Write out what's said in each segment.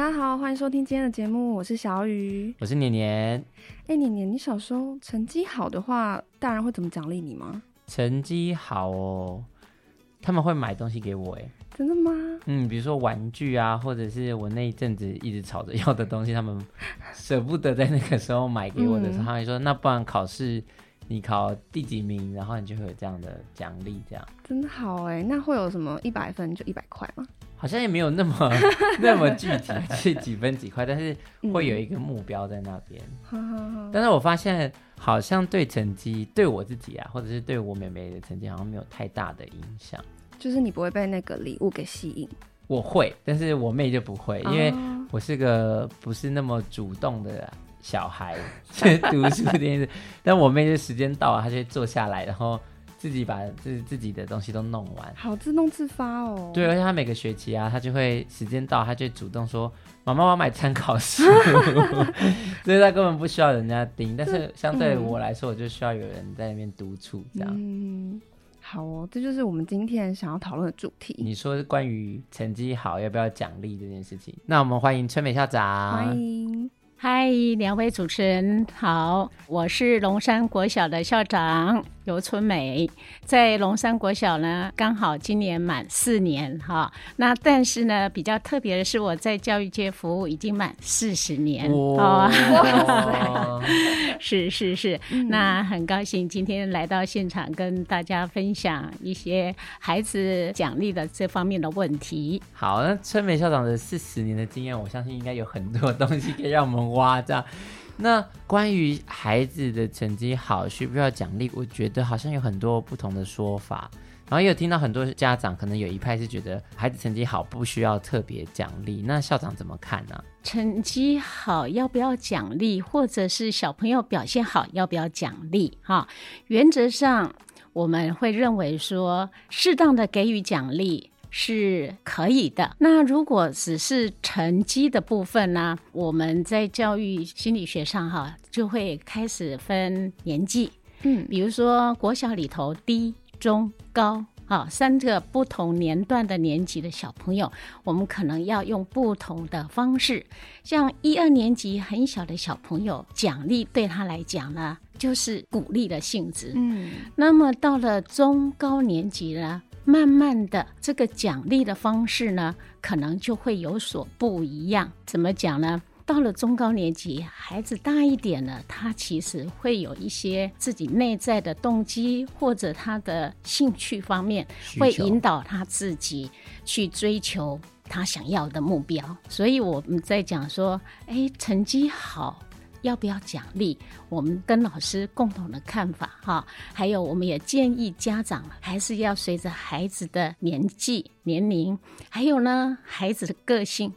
大家好，欢迎收听今天的节目，我是小雨，我是年年。哎，年年，你小时候成绩好的话，大人会怎么奖励你吗？成绩好哦，他们会买东西给我，哎，真的吗？嗯，比如说玩具啊，或者是我那一阵子一直吵着要的东西，他们 舍不得在那个时候买给我的时候，嗯、他会说，那不然考试你考第几名，然后你就会有这样的奖励，这样。真的好哎，那会有什么一百分就一百块吗？好像也没有那么 那么具体，是几分几块，但是会有一个目标在那边。嗯、但是我发现好像对成绩，对我自己啊，或者是对我妹妹的成绩，好像没有太大的影响。就是你不会被那个礼物给吸引？我会，但是我妹就不会，因为我是个不是那么主动的小孩，去 读书这件事。但我妹就时间到了，她就会坐下来，然后。自己把自自己的东西都弄完，好自动自发哦。对，而且他每个学期啊，他就会时间到，他就主动说：“妈妈，我要买参考书。”所以他根本不需要人家盯。但是相对我来说，我就需要有人在那边督促，这样。嗯，好哦，这就是我们今天想要讨论的主题。你说是关于成绩好要不要奖励这件事情？那我们欢迎春美校长。欢迎。嗨，两位主持人好，我是龙山国小的校长游春美，在龙山国小呢，刚好今年满四年哈。那但是呢，比较特别的是，我在教育界服务已经满四十年哦。哇是是是，嗯、那很高兴今天来到现场跟大家分享一些孩子奖励的这方面的问题。好，那春美校长的四十年的经验，我相信应该有很多东西可以让我们。哇，这样，那关于孩子的成绩好需不需要奖励？我觉得好像有很多不同的说法，然后也有听到很多家长可能有一派是觉得孩子成绩好不需要特别奖励。那校长怎么看呢？成绩好要不要奖励，或者是小朋友表现好要不要奖励？哈，原则上我们会认为说，适当的给予奖励。是可以的。那如果只是成绩的部分呢？我们在教育心理学上哈，就会开始分年纪。嗯，比如说国小里头低、中、高，哈，三个不同年段的年级的小朋友，我们可能要用不同的方式。像一二年级很小的小朋友，奖励对他来讲呢，就是鼓励的性质。嗯，那么到了中高年级呢？慢慢的，这个奖励的方式呢，可能就会有所不一样。怎么讲呢？到了中高年级，孩子大一点了，他其实会有一些自己内在的动机，或者他的兴趣方面，会引导他自己去追求他想要的目标。所以我们在讲说，哎，成绩好。要不要奖励？我们跟老师共同的看法哈，还有我们也建议家长还是要随着孩子的年纪、年龄，还有呢孩子的个性。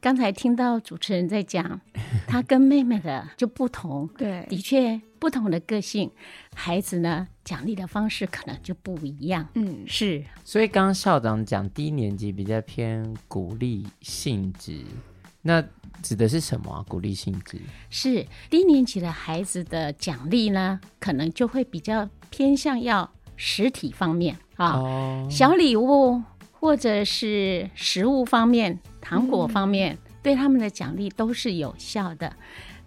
刚才听到主持人在讲，他跟妹妹的就不同，对，的确不同的个性，孩子呢奖励的方式可能就不一样。嗯，是。所以刚刚校长讲低年级比较偏鼓励性质。那指的是什么啊？鼓励性质是低年级的孩子的奖励呢，可能就会比较偏向要实体方面啊，哦、小礼物或者是食物方面、糖果方面，嗯、对他们的奖励都是有效的。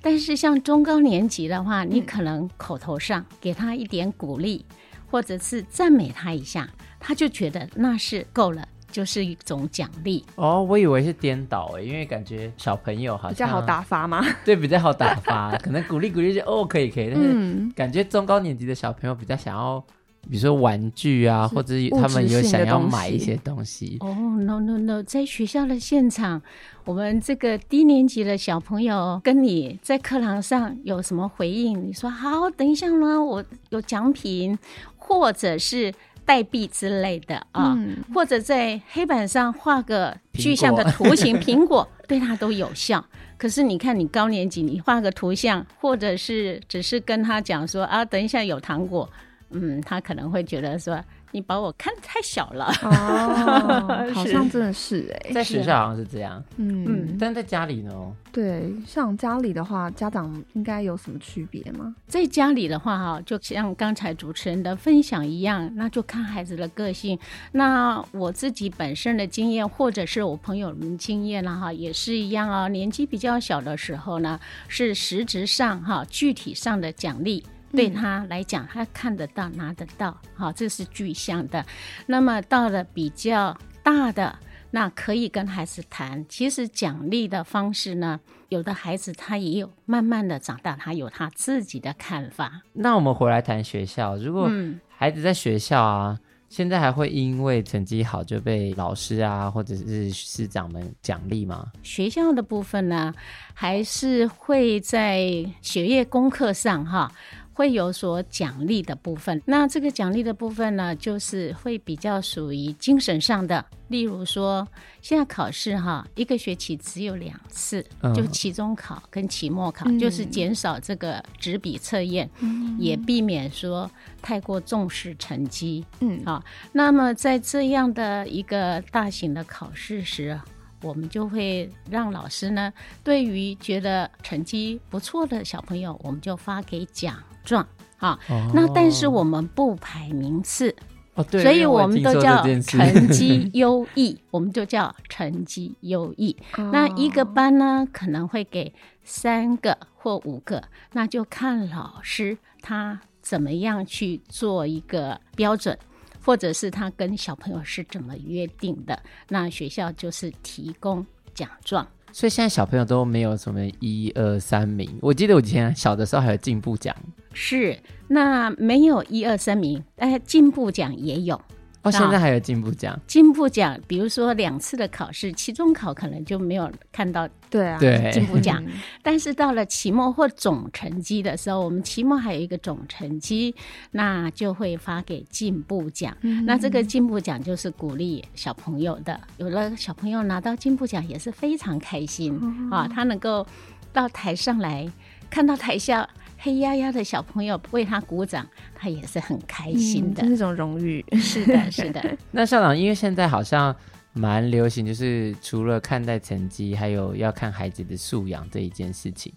但是像中高年级的话，你可能口头上给他一点鼓励，嗯、或者是赞美他一下，他就觉得那是够了。就是一种奖励哦，我以为是颠倒哎，因为感觉小朋友好像比较好打发吗？对，比较好打发，可能鼓励鼓励就哦可以可以，但是感觉中高年级的小朋友比较想要，比如说玩具啊，或者他们有想要买一些东西。哦，no no no，在学校的现场，我们这个低年级的小朋友跟你在课堂上有什么回应？你说好，等一下呢，我有奖品，或者是。代币之类的啊，嗯、或者在黑板上画个具象的图形，苹果，苹果对他都有效。可是你看，你高年级，你画个图像，或者是只是跟他讲说啊，等一下有糖果，嗯，他可能会觉得说。你把我看太小了哦，好像真的是哎，在学校好像是这样，嗯嗯，但在家里呢？对，像家里的话，家长应该有什么区别吗？在家里的话，哈，就像刚才主持人的分享一样，那就看孩子的个性。那我自己本身的经验，或者是我朋友们经验了哈，也是一样啊。年纪比较小的时候呢，是实质上哈，具体上的奖励。对他来讲，他看得到、拿得到，好，这是具象的。那么到了比较大的，那可以跟孩子谈。其实奖励的方式呢，有的孩子他也有慢慢的长大，他有他自己的看法。那我们回来谈学校，如果孩子在学校啊，嗯、现在还会因为成绩好就被老师啊或者是师长们奖励吗？学校的部分呢，还是会在学业功课上哈。会有所奖励的部分，那这个奖励的部分呢，就是会比较属于精神上的。例如说，现在考试哈，一个学期只有两次，嗯、就期中考跟期末考，嗯、就是减少这个纸笔测验，嗯、也避免说太过重视成绩。嗯，好，那么在这样的一个大型的考试时，我们就会让老师呢，对于觉得成绩不错的小朋友，我们就发给奖状啊。哦、那但是我们不排名次，哦、对，所以我们都叫成绩优异，我们就叫成绩优异。哦、那一个班呢，可能会给三个或五个，那就看老师他怎么样去做一个标准。或者是他跟小朋友是怎么约定的，那学校就是提供奖状。所以现在小朋友都没有什么一二三名。我记得我以前小的时候还有进步奖。是，那没有一二三名，但进步奖也有。哦，现在还有进步奖。进步奖，比如说两次的考试，期中考可能就没有看到。对啊，对进步奖。但是到了期末或总成绩的时候，我们期末还有一个总成绩，那就会发给进步奖。嗯、那这个进步奖就是鼓励小朋友的，有了小朋友拿到进步奖也是非常开心、嗯、啊，他能够到台上来看到台下。黑压压的小朋友为他鼓掌，他也是很开心的，那种荣誉。是的，是的。那校长，因为现在好像蛮流行，就是除了看待成绩，还有要看孩子的素养这一件事情。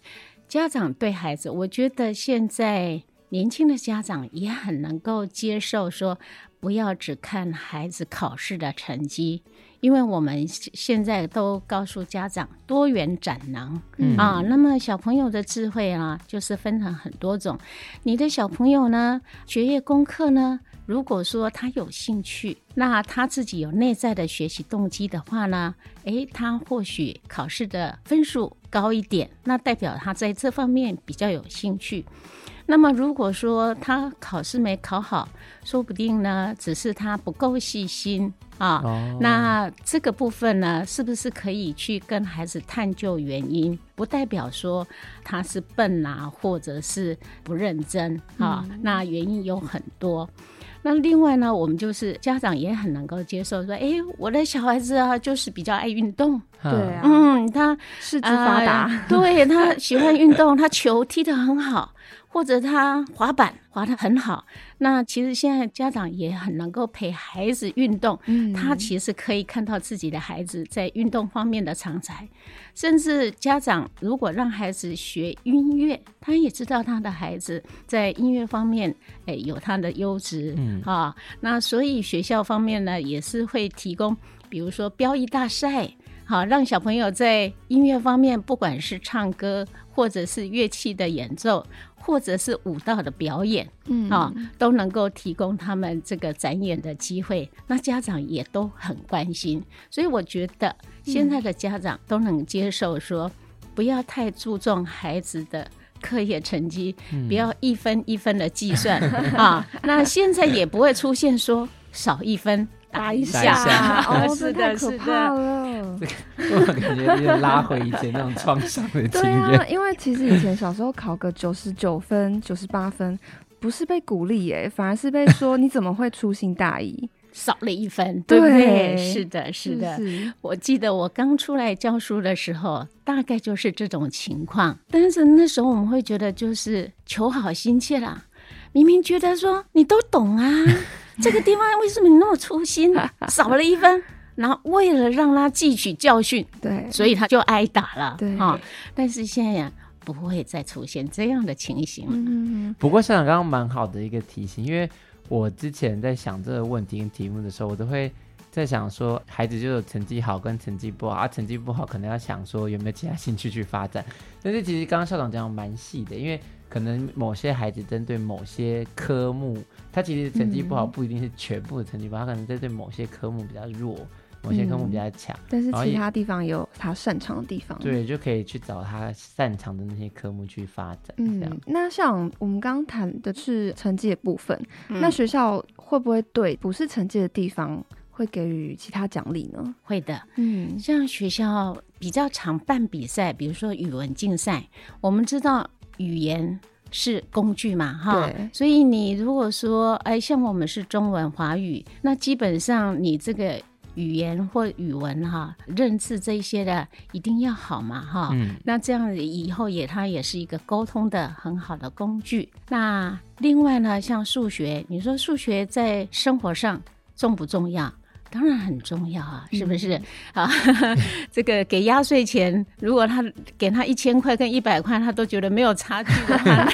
家长对孩子，我觉得现在年轻的家长也很能够接受，说不要只看孩子考试的成绩。因为我们现在都告诉家长多元展能、嗯、啊，那么小朋友的智慧啊，就是分成很多种。你的小朋友呢，学业功课呢，如果说他有兴趣，那他自己有内在的学习动机的话呢，诶，他或许考试的分数高一点，那代表他在这方面比较有兴趣。那么如果说他考试没考好，说不定呢，只是他不够细心。啊，哦、那这个部分呢，是不是可以去跟孩子探究原因？不代表说他是笨啊，或者是不认真啊。嗯、那原因有很多。那另外呢，我们就是家长也很能够接受说，哎，我的小孩子啊，就是比较爱运动，对啊，嗯，他四肢发达，呃、对他喜欢运动，他球踢得很好。或者他滑板滑得很好，那其实现在家长也很能够陪孩子运动，嗯，他其实可以看到自己的孩子在运动方面的长才，甚至家长如果让孩子学音乐，他也知道他的孩子在音乐方面，诶有他的优质，嗯。啊，那所以学校方面呢也是会提供，比如说标艺大赛，好让小朋友在音乐方面，不管是唱歌或者是乐器的演奏。或者是舞蹈的表演，嗯啊，都能够提供他们这个展演的机会，那家长也都很关心，所以我觉得现在的家长都能接受说，不要太注重孩子的课业成绩，不要一分一分的计算 啊，那现在也不会出现说少一分。打一下，哦，是的，是的，我感觉有点拉回以前那种创伤的经验。对啊，因为其实以前小时候考个九十九分、九十八分，不是被鼓励哎，反而是被说你怎么会粗心大意，少了一分，对不对？对是的，是的。是是我记得我刚出来教书的时候，大概就是这种情况。但是那时候我们会觉得就是求好心切啦，明明觉得说你都懂啊，这个地方为什么你那么粗心，少了一分？然后为了让他汲取教训，对，所以他就挨打了，对啊。但是现在呀，不会再出现这样的情形了。嗯，不过校长刚刚蛮好的一个提醒，因为我之前在想这个问题跟题目的时候，我都会在想说，孩子就有成绩好跟成绩不好，啊，成绩不好可能要想说有没有其他兴趣去发展。但是其实刚刚校长讲的蛮细的，因为可能某些孩子针对某些科目，他其实成绩不好不一定是全部的成绩不好，嗯、他可能针对某些科目比较弱。某些科目比较强，嗯，但是其他地方也有他擅长的地方，对，就可以去找他擅长的那些科目去发展。嗯，那像我们刚刚谈的是成绩的部分，嗯，那学校会不会对不是成绩的地方会给予其他奖励呢？会的，嗯，像学校比较常办比赛，比如说语文竞赛，我们知道语言是工具嘛，哈，所以你如果说，哎，像我们是中文华语，那基本上你这个。语言或语文哈，认字这些的一定要好嘛哈。嗯。那这样以后也它也是一个沟通的很好的工具。那另外呢，像数学，你说数学在生活上重不重要？当然很重要啊，是不是？啊、嗯，这个给压岁钱，如果他给他一千块跟一百块，他都觉得没有差距的话，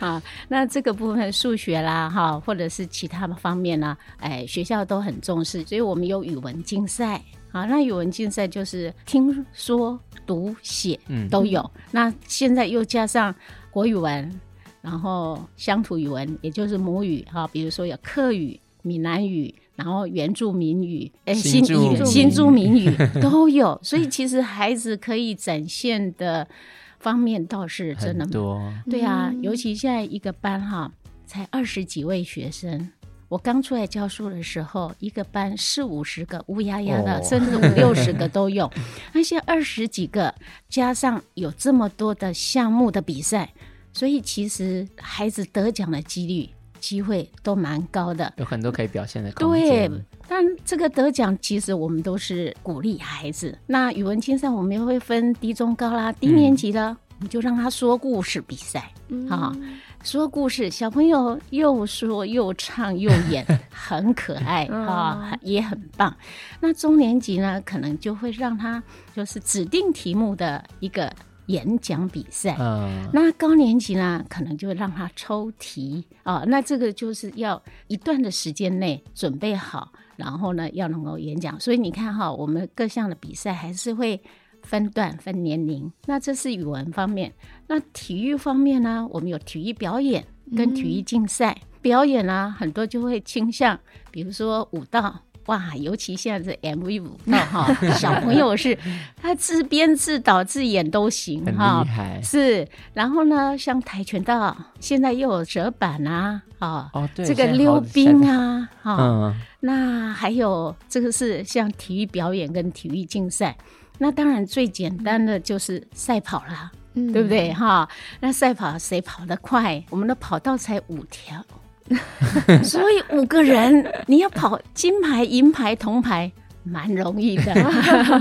啊，那这个部分数学啦，哈，或者是其他的方面呢，哎，学校都很重视，所以我们有语文竞赛，啊，那语文竞赛就是听说读写都有，嗯，那现在又加上国语文，然后乡土语文，也就是母语，哈，比如说有客语、闽南语。然后原住民语、哎，新住民语 都有，所以其实孩子可以展现的方面倒是真的蛮多。对啊，尤其现在一个班哈，才二十几位学生。我刚出来教书的时候，一个班四五十个乌压压的，甚至五六十个都有。那些二十几个，加上有这么多的项目的比赛，所以其实孩子得奖的几率。机会都蛮高的，有很多可以表现的空间。对，但这个得奖其实我们都是鼓励孩子。那语文竞赛我们也会分低、中、高啦。低年级的，我、嗯、们就让他说故事比赛，啊、说故事，小朋友又说又唱又演，很可爱啊、哦，也很棒。那中年级呢，可能就会让他就是指定题目的一个。演讲比赛，嗯，那高年级呢，可能就让他抽题啊，那这个就是要一段的时间内准备好，然后呢，要能够演讲。所以你看哈，我们各项的比赛还是会分段分年龄。那这是语文方面，那体育方面呢，我们有体育表演跟体育竞赛。嗯、表演呢，很多就会倾向，比如说舞蹈。哇，尤其现在这 MV 舞蹈哈，小朋友是他自编自导自演都行哈，很厉害。是，然后呢，像跆拳道，现在又有折板啊，啊，哦，对，这个溜冰啊，哈，嗯，那还有这个是像体育表演跟体育竞赛，那当然最简单的就是赛跑啦，嗯，对不对哈？那赛跑谁跑得快？我们的跑道才五条。所以五个人你要跑金牌、银牌、铜牌，蛮容易的。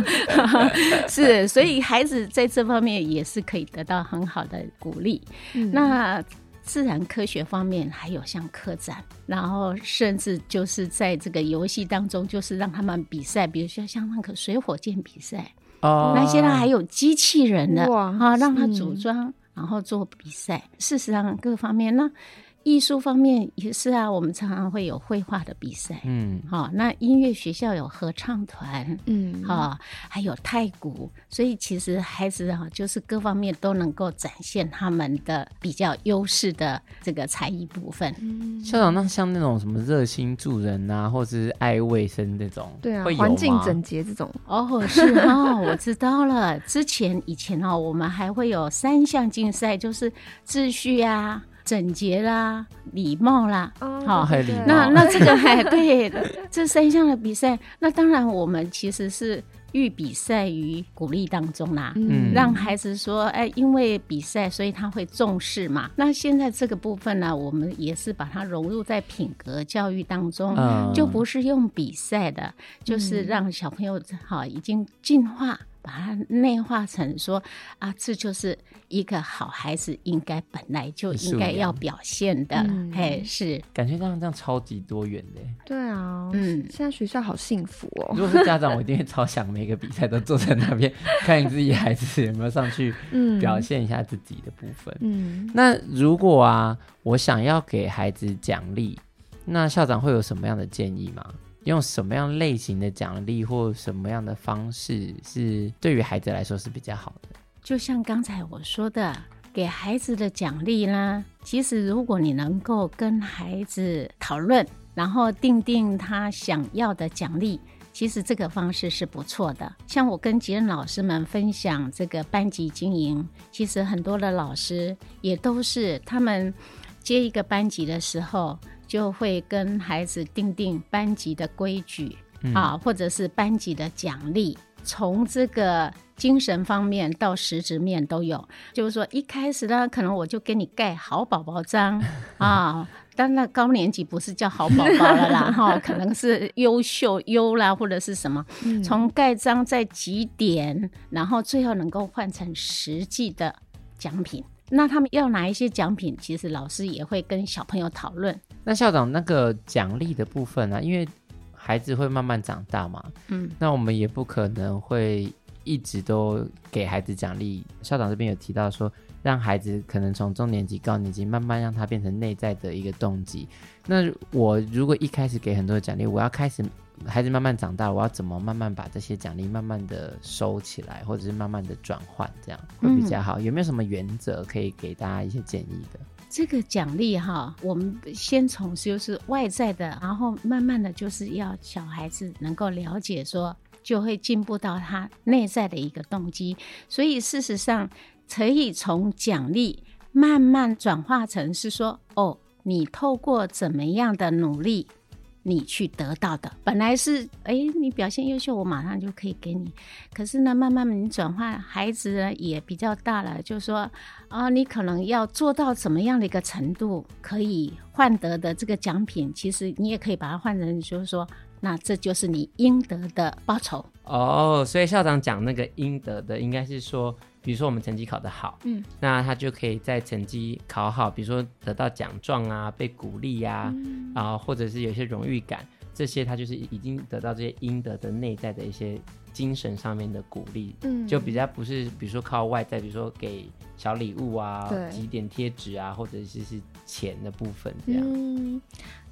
是，所以孩子在这方面也是可以得到很好的鼓励。嗯。那自然科学方面还有像科展，然后甚至就是在这个游戏当中，就是让他们比赛，比如说像那个水火箭比赛哦，那现在还有机器人的哇啊，让他组装然后做比赛。事实上，各方面那。艺术方面也是啊，我们常常会有绘画的比赛，嗯，好、哦，那音乐学校有合唱团，嗯，好、哦，还有太鼓，所以其实孩子啊，就是各方面都能够展现他们的比较优势的这个才艺部分。嗯、校长，那像那种什么热心助人啊，或者是爱卫生这种，对啊，环境整洁这种，哦，是哦，我知道了。之前以前哦，我们还会有三项竞赛，就是秩序啊。整洁啦，礼貌啦，好、哦，那那这个还 对这三项的比赛，那当然我们其实是寓比赛于鼓励当中啦，嗯，让孩子说，哎，因为比赛，所以他会重视嘛。那现在这个部分呢，我们也是把它融入在品格教育当中，嗯，就不是用比赛的，就是让小朋友好已经进化。把它内化成说啊，这就是一个好孩子应该本来就应该要表现的，哎，是感觉这样这样超级多元的。对啊，嗯，现在学校好幸福哦。如果是家长，我一定会超想每个比赛都坐在那边，看你自己孩子有没有上去表现一下自己的部分。嗯，那如果啊，我想要给孩子奖励，那校长会有什么样的建议吗？用什么样类型的奖励或什么样的方式是对于孩子来说是比较好的？就像刚才我说的，给孩子的奖励呢，其实如果你能够跟孩子讨论，然后定定他想要的奖励，其实这个方式是不错的。像我跟级任老师们分享这个班级经营，其实很多的老师也都是他们接一个班级的时候。就会跟孩子定定班级的规矩、嗯、啊，或者是班级的奖励，从这个精神方面到实质面都有。就是说，一开始呢，可能我就给你盖好宝宝章 啊，但那高年级不是叫好宝宝了啦，哈，可能是优秀优啦，或者是什么，从盖章在几点，然后最后能够换成实际的奖品。那他们要拿一些奖品，其实老师也会跟小朋友讨论。那校长那个奖励的部分呢、啊？因为孩子会慢慢长大嘛，嗯，那我们也不可能会一直都给孩子奖励。校长这边有提到说，让孩子可能从中年级、高年级慢慢让他变成内在的一个动机。那我如果一开始给很多的奖励，我要开始。孩子慢慢长大，我要怎么慢慢把这些奖励慢慢的收起来，或者是慢慢的转换，这样会比较好。有没有什么原则可以给大家一些建议的？这个奖励哈，我们先从就是外在的，然后慢慢的就是要小孩子能够了解说，就会进步到他内在的一个动机。所以事实上可以从奖励慢慢转化成是说，哦，你透过怎么样的努力。你去得到的本来是，哎，你表现优秀，我马上就可以给你。可是呢，慢慢你转换，孩子呢也比较大了，就是说啊，你可能要做到怎么样的一个程度，可以换得的这个奖品，其实你也可以把它换成，就是说，那这就是你应得的报酬。哦，所以校长讲那个应得的，应该是说。比如说我们成绩考得好，嗯，那他就可以在成绩考好，比如说得到奖状啊，被鼓励呀，啊，嗯，啊，或者是有些荣誉感，这些他就是已经得到这些应得的内在的一些精神上面的鼓励，嗯，就比较不是比如说靠外在，比如说给小礼物啊，对，集点贴纸啊，或者是是钱的部分这样。嗯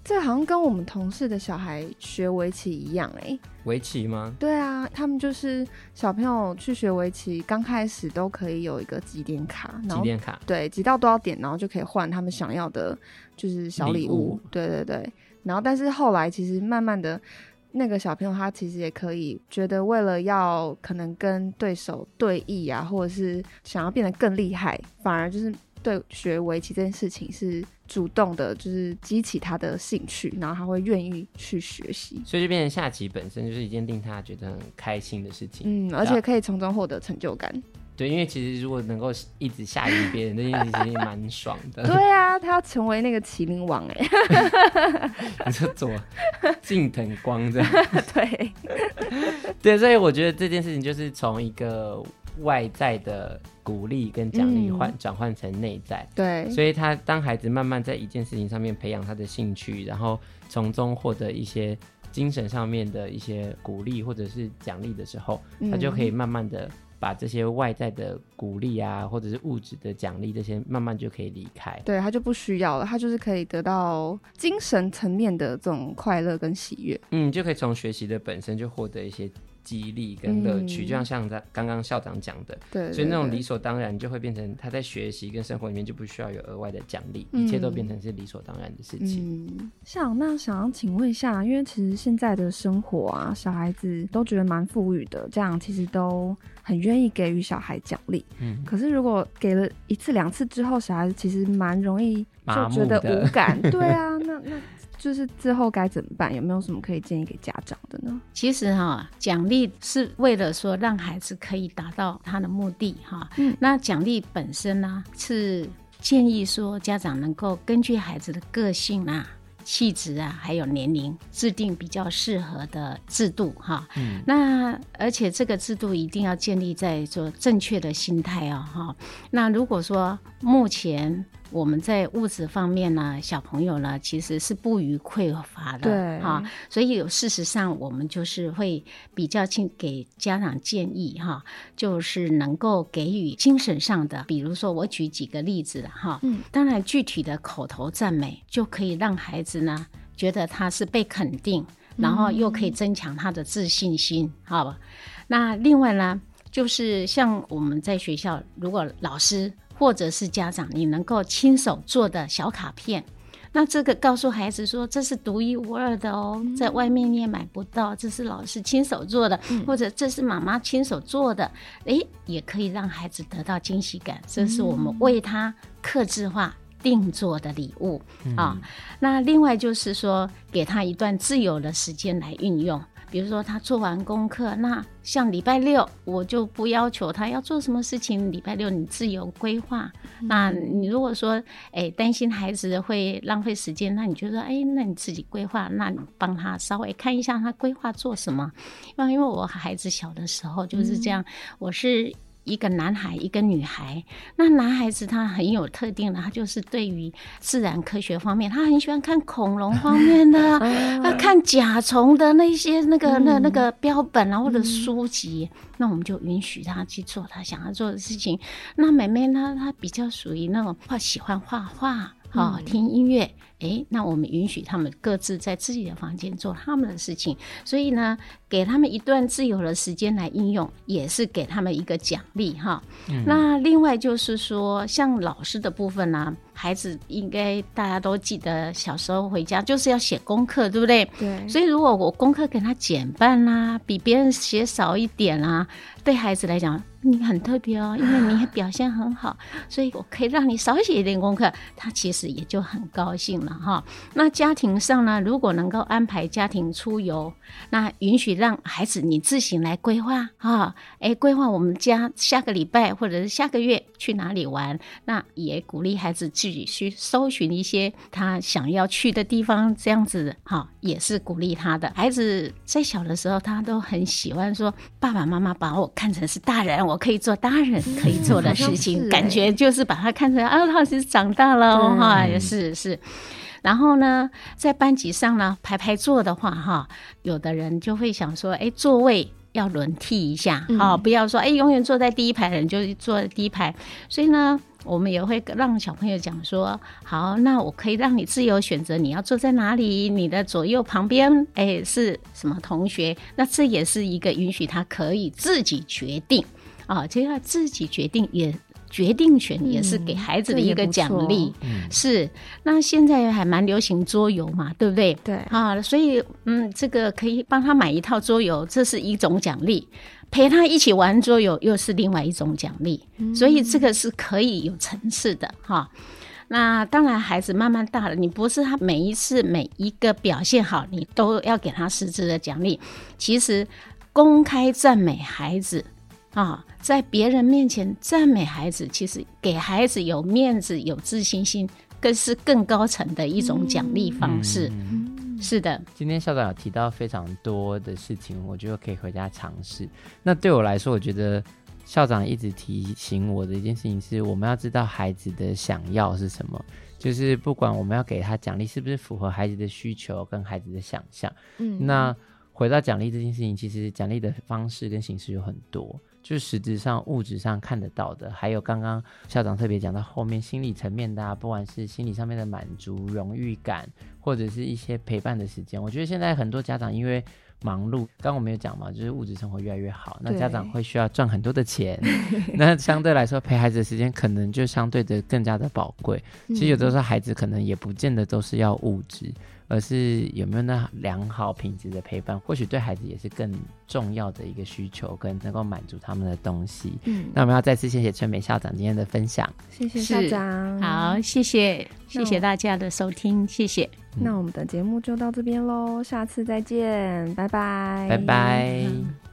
这好像跟我们同事的小孩学围棋一样哎，围棋吗？对啊，他们就是小朋友去学围棋，刚开始都可以有一个几点卡，然后几点卡，对，集到多少点，然后就可以换他们想要的，就是小礼物，礼物。对对对，然后但是后来其实慢慢的，那个小朋友他其实也可以觉得，为了要可能跟对手对弈啊，或者是想要变得更厉害，反而就是对学围棋这件事情是。主动的，就是激起他的兴趣，然后他会愿意去学习，所以就变成下棋本身就是一件令他觉得很开心的事情。嗯，而且可以从中获得成就感。对，因为其实如果能够一直下赢别人，那件事情蛮爽的。对啊，他要成为那个麒麟王哎。你说左 近藤光这样。对。对，所以我觉得这件事情就是从一个。外在的鼓励跟奖励换转换成内在，对，所以他当孩子慢慢在一件事情上面培养他的兴趣，然后从中获得一些精神上面的一些鼓励或者是奖励的时候，他就可以慢慢的把这些外在的鼓励啊，或者是物质的奖励这些，慢慢就可以离开。对，他就不需要了，他就是可以得到精神层面的这种快乐跟喜悦。嗯，就可以从学习的本身就获得一些。激励跟乐趣，嗯，就像像在刚刚校长讲的，对，所以那种理所当然就会变成他在学习跟生活里面就不需要有额外的奖励，嗯，一切都变成是理所当然的事情。嗯，像那想要请问一下，因为其实现在的生活啊，小孩子都觉得蛮富裕的，这样其实都很愿意给予小孩奖励。嗯，可是如果给了一次两次之后，小孩子其实蛮容易就觉得无感。对啊，那那。就是之后该怎么办？有没有什么可以建议给家长的呢？其实哈，奖励是为了说让孩子可以达到他的目的哈。嗯，那奖励本身呢，是建议说家长能够根据孩子的个性啊。气质啊，还有年龄，制定比较适合的制度哈。嗯，那而且这个制度一定要建立在说正确的心态哦哈。那如果说目前。我们在物质方面呢，小朋友呢其实是不虞匮乏的，对哈，所以事实上我们就是会比较去给家长建议哈，就是能够给予精神上的，比如说我举几个例子哈，嗯，当然具体的口头赞美就可以让孩子呢觉得他是被肯定，然后又可以增强他的自信心，嗯、好吧？那另外呢，就是像我们在学校，如果老师。或者是家长，你能够亲手做的小卡片，那这个告诉孩子说，这是独一无二的哦，嗯、在外面你也买不到，这是老师亲手做的，嗯、或者这是妈妈亲手做的，诶，也可以让孩子得到惊喜感。这是我们为他刻制化定做的礼物、嗯、啊。那另外就是说，给他一段自由的时间来运用。比如说他做完功课，那像礼拜六我就不要求他要做什么事情，礼拜六你自由规划。嗯、那你如果说哎担心孩子会浪费时间，那你就说哎，那你自己规划，那你帮他稍微看一下他规划做什么。因为因为我孩子小的时候就是这样，嗯、我是。一个男孩，一个女孩。那男孩子他很有特定的，他就是对于自然科学方面，他很喜欢看恐龙方面的，他 看甲虫的那些那个那那个标本啊或者书籍。那我们就允许他去做他想要做的事情。那妹妹呢，她比较属于那种画喜欢画画。好、哦，听音乐，诶，那我们允许他们各自在自己的房间做他们的事情，所以呢，给他们一段自由的时间来应用，也是给他们一个奖励哈。嗯、那另外就是说，像老师的部分呢、啊，孩子应该大家都记得，小时候回家就是要写功课，对不对？对。所以如果我功课给他减半啦、啊，比别人写少一点啦、啊，对孩子来讲。你很特别哦，因为你也表现很好，所以我可以让你少写一点功课，他其实也就很高兴了哈。那家庭上呢，如果能够安排家庭出游，那允许让孩子你自行来规划啊，哎，规划我们家下个礼拜或者是下个月去哪里玩，那也鼓励孩子自己去搜寻一些他想要去的地方，这样子哈，也是鼓励他的。孩子在小的时候，他都很喜欢说爸爸妈妈把我看成是大人，我可以做大人可以做的事情，嗯欸、感觉就是把他看成啊，他是长大了哈，也是是。然后呢，在班级上呢，排排坐的话哈，有的人就会想说，哎、欸，座位要轮替一下，好、嗯，不要说哎、欸，永远坐在第一排的人就坐在第一排。所以呢，我们也会让小朋友讲说，好，那我可以让你自由选择你要坐在哪里，你的左右旁边，哎、欸，是什么同学？那这也是一个允许他可以自己决定。啊，就要自己决定，也决定权也是给孩子的一个奖励。嗯、是，那现在还蛮流行桌游嘛，对不对？对啊，所以嗯，这个可以帮他买一套桌游，这是一种奖励；陪他一起玩桌游又是另外一种奖励。嗯、所以这个是可以有层次的哈。那当然，孩子慢慢大了，你不是他每一次每一个表现好，你都要给他实质的奖励。其实公开赞美孩子。啊，在别人面前赞美孩子，其实给孩子有面子、有自信心，更是更高层的一种奖励方式。嗯、是的，今天校长有提到非常多的事情，我觉得可以回家尝试。那对我来说，我觉得校长一直提醒我的一件事情是，我们要知道孩子的想要是什么，就是不管我们要给他奖励，是不是符合孩子的需求跟孩子的想象。嗯，那回到奖励这件事情，其实奖励的方式跟形式有很多。就是实质上、物质上看得到的，还有刚刚校长特别讲到后面心理层面的啊，不管是心理上面的满足、荣誉感，或者是一些陪伴的时间。我觉得现在很多家长因为忙碌，刚刚我们有讲嘛，就是物质生活越来越好，那家长会需要赚很多的钱，那相对来说陪孩子的时间可能就相对的更加的宝贵。其实有的时候孩子可能也不见得都是要物质。而是有没有那良好品质的陪伴，或许对孩子也是更重要的一个需求，跟能够满足他们的东西。嗯，那我们要再次谢谢春美校长今天的分享，谢谢校长，好，谢谢，谢谢大家的收听，谢谢。那我们的节目就到这边喽，下次再见，拜拜，拜拜。